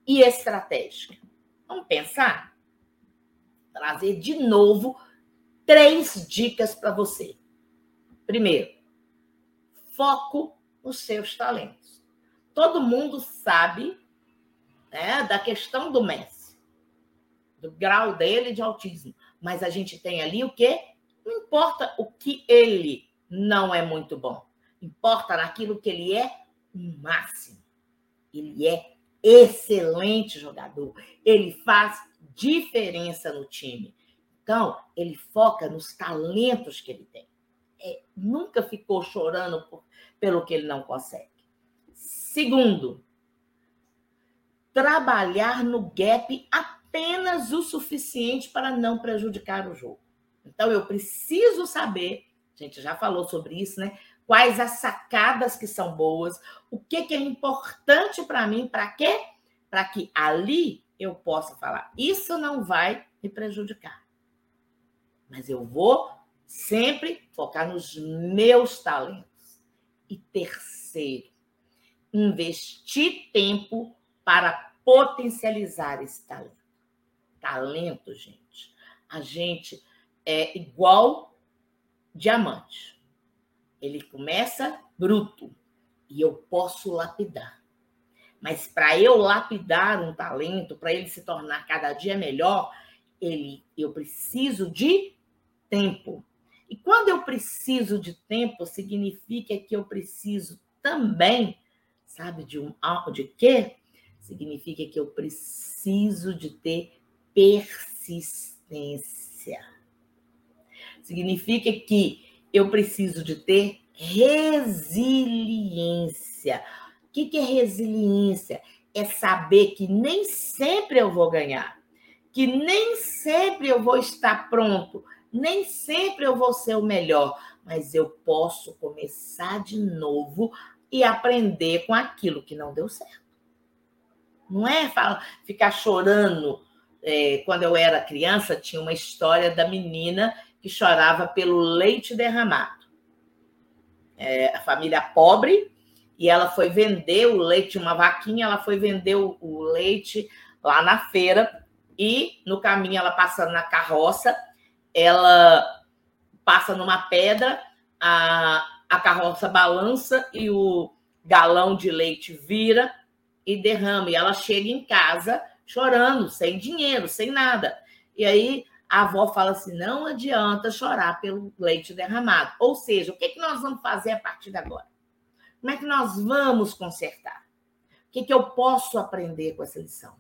e estratégica. Vamos pensar? Trazer de novo três dicas para você. Primeiro, foco nos seus talentos. Todo mundo sabe né, da questão do Messi, do grau dele de autismo, mas a gente tem ali o quê? Não importa o que ele não é muito bom, importa naquilo que ele é o máximo. Ele é excelente jogador. Ele faz diferença no time. Então, ele foca nos talentos que ele tem. É, nunca ficou chorando por, pelo que ele não consegue. Segundo, trabalhar no gap apenas o suficiente para não prejudicar o jogo. Então, eu preciso saber, a gente já falou sobre isso, né? Quais as sacadas que são boas, o que, que é importante para mim, para quê? Para que ali eu possa falar, isso não vai me prejudicar. Mas eu vou sempre focar nos meus talentos. E terceiro, investir tempo para potencializar esse talento. Talento, gente. A gente é igual diamante. Ele começa bruto e eu posso lapidar. Mas para eu lapidar um talento, para ele se tornar cada dia melhor, ele, eu preciso de tempo. E quando eu preciso de tempo, significa que eu preciso também, sabe, de um de quê? Significa que eu preciso de ter persistência. Significa que eu preciso de ter resiliência. O que é resiliência? É saber que nem sempre eu vou ganhar, que nem sempre eu vou estar pronto, nem sempre eu vou ser o melhor, mas eu posso começar de novo e aprender com aquilo que não deu certo. Não é ficar chorando. É, quando eu era criança, tinha uma história da menina que chorava pelo leite derramado. É, a família pobre, e ela foi vender o leite, uma vaquinha, ela foi vender o, o leite lá na feira, e no caminho, ela passando na carroça, ela passa numa pedra, a, a carroça balança e o galão de leite vira e derrama. E ela chega em casa chorando, sem dinheiro, sem nada. E aí a avó fala assim: não adianta chorar pelo leite derramado. Ou seja, o que, é que nós vamos fazer a partir de agora? Como é que nós vamos consertar? O que, é que eu posso aprender com essa lição?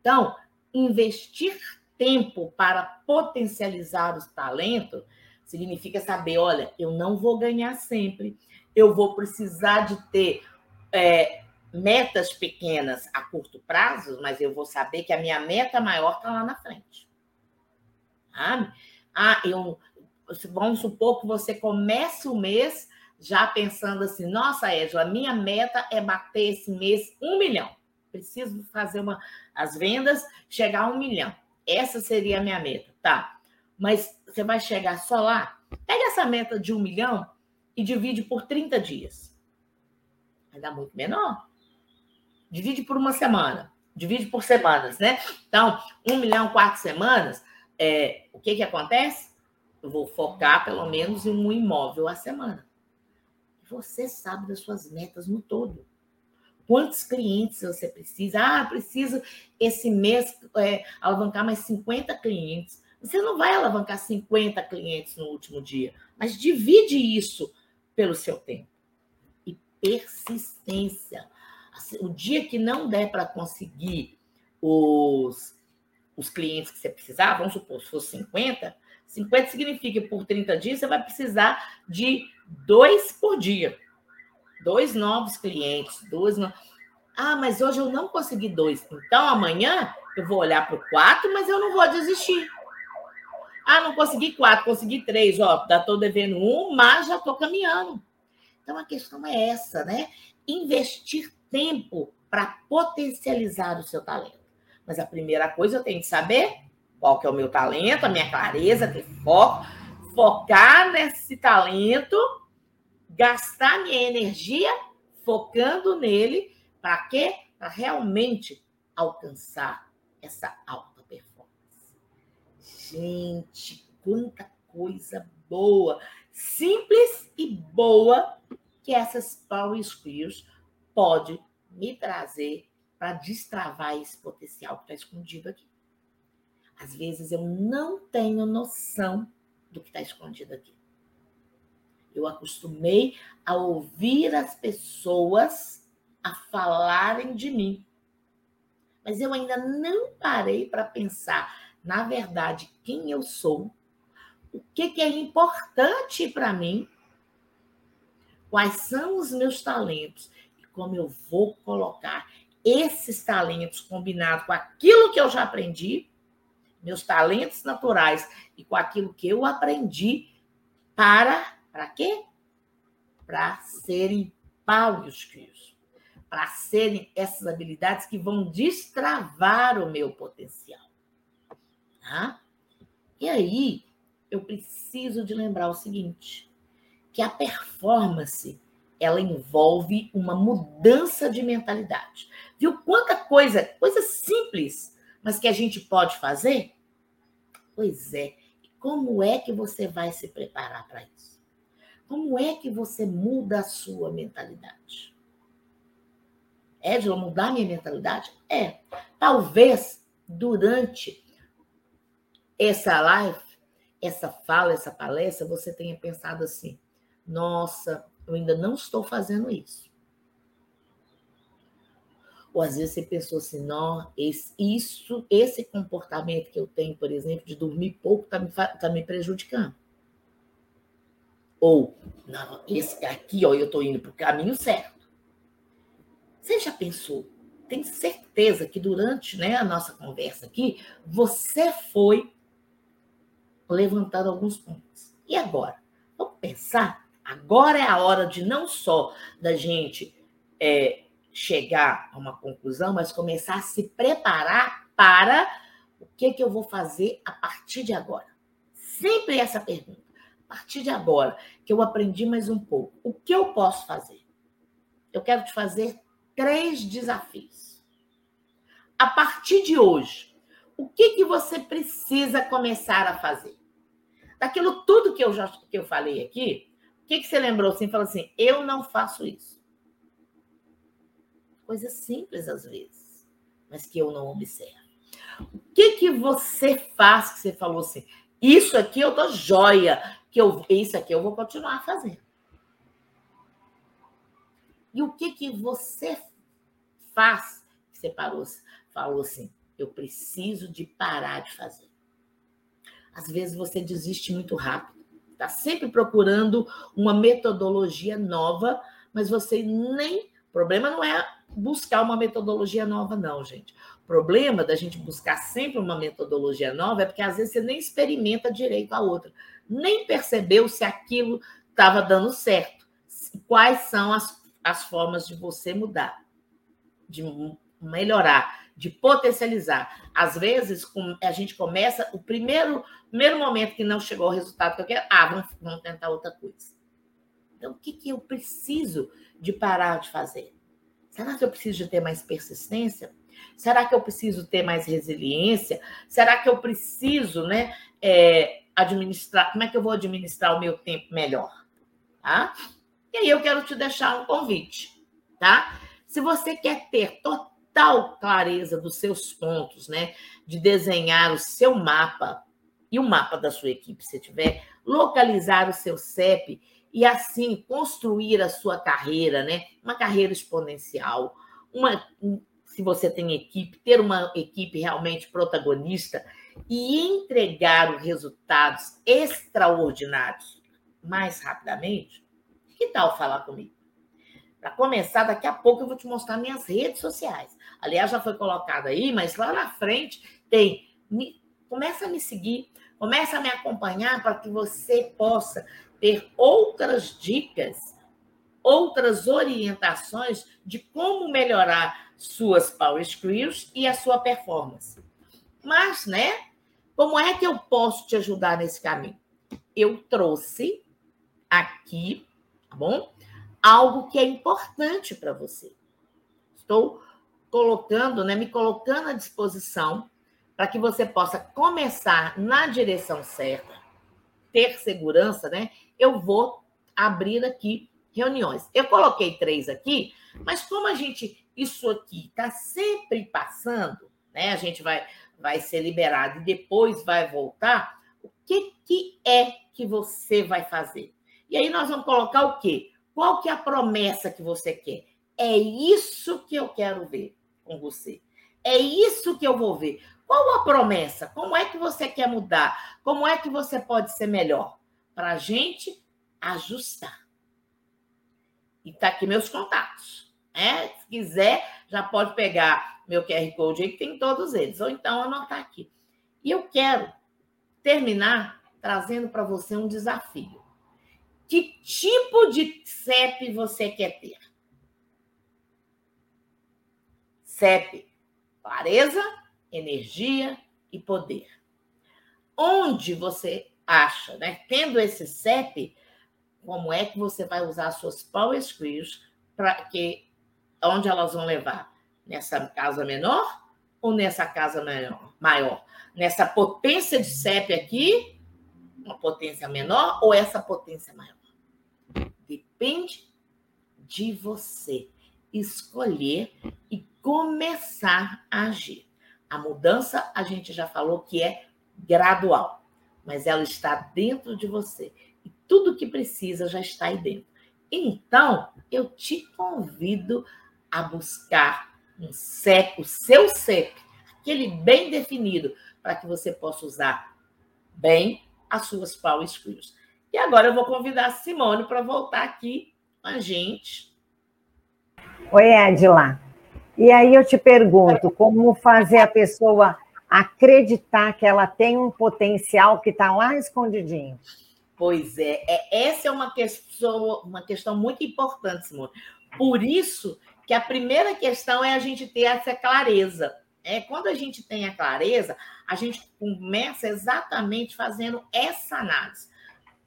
Então, investir tempo para potencializar os talentos significa saber, olha, eu não vou ganhar sempre, eu vou precisar de ter é, metas pequenas a curto prazo, mas eu vou saber que a minha meta maior está lá na frente. Sabe? Ah, eu, vamos supor que você comece o mês já pensando assim, nossa, Edla, minha meta é bater esse mês um milhão. Preciso fazer uma, as vendas chegar a um milhão. Essa seria a minha meta, tá? Mas você vai chegar só lá? Pega essa meta de um milhão e divide por 30 dias. Vai dar muito menor. Divide por uma semana. Divide por semanas, né? Então, um milhão, quatro semanas. É, o que, que acontece? Eu vou focar pelo menos em um imóvel a semana. Você sabe das suas metas no todo. Quantos clientes você precisa? Ah, preciso esse mês é, alavancar mais 50 clientes. Você não vai alavancar 50 clientes no último dia, mas divide isso pelo seu tempo. E persistência. Assim, o dia que não der para conseguir os, os clientes que você precisar, vamos supor, se for 50, 50 significa que por 30 dias você vai precisar de dois por dia. Dois novos clientes, dois no... Ah, mas hoje eu não consegui dois. Então amanhã eu vou olhar para o quatro, mas eu não vou desistir. Ah, não consegui quatro, consegui três. Ó, já estou devendo um, mas já estou caminhando. Então a questão é essa, né? Investir tempo para potencializar o seu talento. Mas a primeira coisa eu tenho que saber qual que é o meu talento, a minha clareza, ter foco, focar nesse talento, gastar minha energia focando nele, para quê? Para realmente alcançar essa alta performance. Gente, quanta coisa boa, simples e boa que essas Power Skills pode me trazer para destravar esse potencial que está escondido aqui. Às vezes eu não tenho noção do que está escondido aqui. Eu acostumei a ouvir as pessoas a falarem de mim. Mas eu ainda não parei para pensar, na verdade, quem eu sou, o que, que é importante para mim, quais são os meus talentos e como eu vou colocar esses talentos combinados com aquilo que eu já aprendi meus talentos naturais e com aquilo que eu aprendi para para quê? Para serem power skills, para serem essas habilidades que vão destravar o meu potencial. Tá? E aí, eu preciso de lembrar o seguinte, que a performance ela envolve uma mudança de mentalidade. Viu quanta coisa, coisa simples, mas que a gente pode fazer? Pois é. Como é que você vai se preparar para isso? Como é que você muda a sua mentalidade? É de mudar minha mentalidade? É. Talvez durante essa live, essa fala, essa palestra, você tenha pensado assim: nossa, eu ainda não estou fazendo isso. Ou às vezes você pensou assim, não, esse, isso, esse comportamento que eu tenho, por exemplo, de dormir pouco, está me, tá me prejudicando. Ou, não, esse aqui, ó, eu estou indo para o caminho certo. Você já pensou? Tem certeza que durante né, a nossa conversa aqui, você foi levantando alguns pontos. E agora? Vamos pensar? Agora é a hora de não só da gente é, chegar a uma conclusão, mas começar a se preparar para o que, que eu vou fazer a partir de agora. Sempre essa pergunta. A partir de agora, que eu aprendi mais um pouco, o que eu posso fazer? Eu quero te fazer três desafios. A partir de hoje, o que, que você precisa começar a fazer? Daquilo tudo que eu já que eu falei aqui, o que, que você lembrou assim? Falou assim: eu não faço isso. Coisa simples às vezes, mas que eu não observo. O que que você faz que você falou assim? Isso aqui eu tô joia, que eu isso aqui eu vou continuar fazendo. E o que que você faz que você parou, falou assim? Eu preciso de parar de fazer. Às vezes você desiste muito rápido. Está sempre procurando uma metodologia nova, mas você nem. O problema não é buscar uma metodologia nova, não, gente. O problema da gente buscar sempre uma metodologia nova é porque às vezes você nem experimenta direito a outra, nem percebeu se aquilo estava dando certo. Quais são as, as formas de você mudar, de melhorar, de potencializar. Às vezes, a gente começa, o primeiro, primeiro momento que não chegou ao resultado que eu quero, ah, vamos, vamos tentar outra coisa. Então, o que, que eu preciso de parar de fazer? Será que eu preciso de ter mais persistência? Será que eu preciso ter mais resiliência? Será que eu preciso, né, é, administrar? Como é que eu vou administrar o meu tempo melhor? Tá? E aí eu quero te deixar um convite, tá? Se você quer ter total clareza dos seus pontos, né, de desenhar o seu mapa e o mapa da sua equipe, se tiver, localizar o seu CEP e assim construir a sua carreira, né? Uma carreira exponencial, uma se você tem equipe, ter uma equipe realmente protagonista e entregar os resultados extraordinários mais rapidamente, que tal falar comigo? Para começar, daqui a pouco eu vou te mostrar minhas redes sociais. Aliás, já foi colocado aí, mas lá na frente tem. Me, começa a me seguir, começa a me acompanhar para que você possa ter outras dicas, outras orientações de como melhorar suas power skills e a sua performance. Mas, né? Como é que eu posso te ajudar nesse caminho? Eu trouxe aqui, tá bom? Algo que é importante para você. Estou colocando, né, me colocando à disposição para que você possa começar na direção certa, ter segurança, né? eu vou abrir aqui reuniões. Eu coloquei três aqui, mas como a gente, isso aqui está sempre passando, né? A gente vai, vai ser liberado e depois vai voltar. O que, que é que você vai fazer? E aí nós vamos colocar o quê? Qual que é a promessa que você quer? É isso que eu quero ver com você. É isso que eu vou ver. Qual a promessa? Como é que você quer mudar? Como é que você pode ser melhor? para a gente ajustar. E tá aqui meus contatos. Né? Se quiser, já pode pegar meu QR Code aí, que tem todos eles, ou então anotar aqui. E eu quero terminar trazendo para você um desafio. Que tipo de CEP você quer ter? CEP, clareza, energia e poder. Onde você acha, né? Tendo esse CEP, como é que você vai usar as suas power skills para que onde elas vão levar? Nessa casa menor ou nessa casa maior? maior? Nessa potência de CEP aqui, uma potência menor ou essa potência maior? Depende de você escolher e começar a agir. A mudança, a gente já falou que é gradual mas ela está dentro de você. E tudo que precisa já está aí dentro. Então, eu te convido a buscar um CEP, o seu CEP, aquele bem definido, para que você possa usar bem as suas power skills. E agora eu vou convidar a Simone para voltar aqui com a gente. Oi, Edila. E aí eu te pergunto, como fazer a pessoa acreditar que ela tem um potencial que está lá escondidinho. Pois é, é, essa é uma questão, uma questão muito importante, Simone. Por isso que a primeira questão é a gente ter essa clareza. É, quando a gente tem a clareza, a gente começa exatamente fazendo essa análise.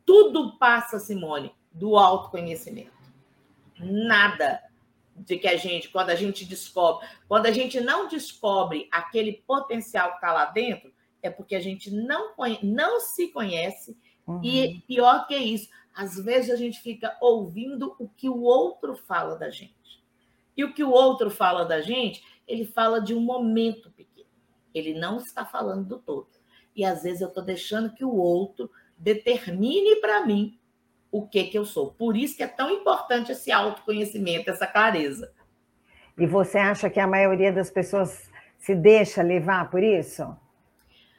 Tudo passa, Simone, do autoconhecimento. Nada de que a gente, quando a gente descobre, quando a gente não descobre aquele potencial que está lá dentro, é porque a gente não, conhece, não se conhece uhum. e pior que isso, às vezes a gente fica ouvindo o que o outro fala da gente. E o que o outro fala da gente, ele fala de um momento pequeno. Ele não está falando do todo. E às vezes eu estou deixando que o outro determine para mim o que que eu sou. Por isso que é tão importante esse autoconhecimento, essa clareza. E você acha que a maioria das pessoas se deixa levar por isso?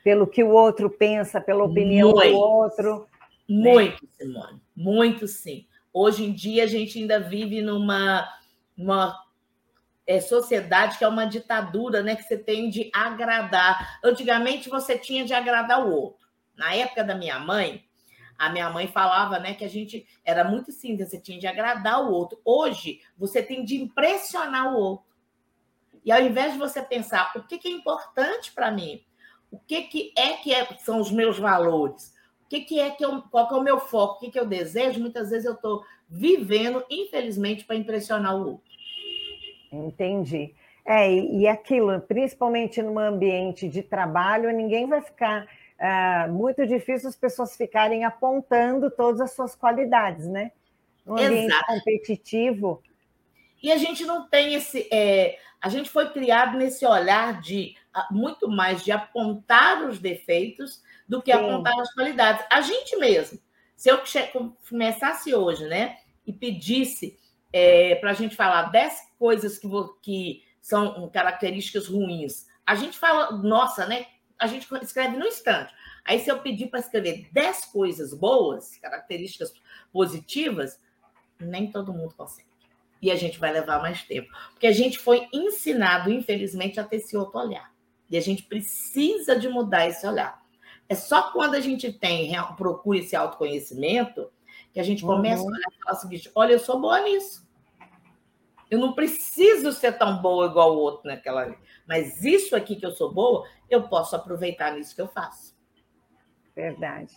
Pelo que o outro pensa, pela opinião muito, do outro? Muito, né? Simone, muito sim. Hoje em dia a gente ainda vive numa, numa é, sociedade que é uma ditadura, né? Que você tem de agradar. Antigamente você tinha de agradar o outro. Na época da minha mãe, a minha mãe falava, né, que a gente era muito simples, você tinha de agradar o outro. Hoje, você tem de impressionar o outro. E ao invés de você pensar o que, que é importante para mim, o que, que é que é, são os meus valores, o que, que é que eu, qual que é o meu foco, o que, que eu desejo, muitas vezes eu estou vivendo, infelizmente, para impressionar o outro. Entendi. É, e aquilo, principalmente no ambiente de trabalho, ninguém vai ficar é muito difícil as pessoas ficarem apontando todas as suas qualidades, né? No ambiente Exato. competitivo. E a gente não tem esse. É, a gente foi criado nesse olhar de muito mais de apontar os defeitos do que Sim. apontar as qualidades. A gente mesmo. Se eu começasse hoje, né, e pedisse é, para a gente falar dez coisas que, que são características ruins, a gente fala, nossa, né? A gente escreve no instante. Aí, se eu pedir para escrever 10 coisas boas, características positivas, nem todo mundo consegue. E a gente vai levar mais tempo. Porque a gente foi ensinado, infelizmente, a ter esse outro olhar. E a gente precisa de mudar esse olhar. É só quando a gente tem, procura esse autoconhecimento, que a gente começa uhum. a olhar e falar o seguinte: olha, eu sou boa nisso. Eu não preciso ser tão boa igual o outro naquela. Mas isso aqui que eu sou boa, eu posso aproveitar nisso que eu faço. Verdade.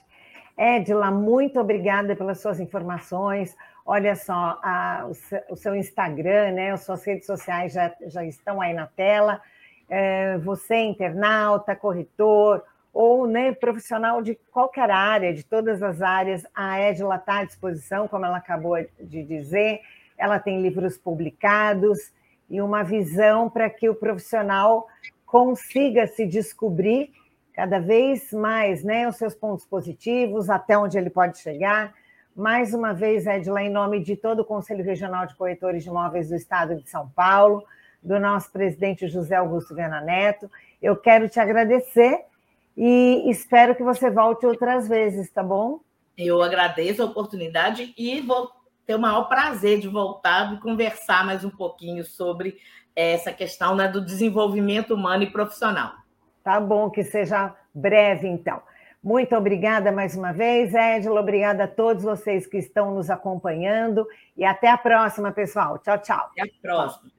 Edila, muito obrigada pelas suas informações. Olha só, a, o, seu Instagram, né, as suas redes sociais já, já estão aí na tela. É, você, internauta, corretor ou né, profissional de qualquer área, de todas as áreas, a Edila está à disposição, como ela acabou de dizer. Ela tem livros publicados e uma visão para que o profissional consiga se descobrir cada vez mais né, os seus pontos positivos, até onde ele pode chegar. Mais uma vez, Edila, em nome de todo o Conselho Regional de Corretores de Imóveis do Estado de São Paulo, do nosso presidente José Augusto Viana Neto, eu quero te agradecer e espero que você volte outras vezes, tá bom? Eu agradeço a oportunidade e vou ter o maior prazer de voltar e conversar mais um pouquinho sobre essa questão né, do desenvolvimento humano e profissional. Tá bom, que seja breve, então. Muito obrigada mais uma vez, Edila. Obrigada a todos vocês que estão nos acompanhando. E até a próxima, pessoal. Tchau, tchau. Até a próxima.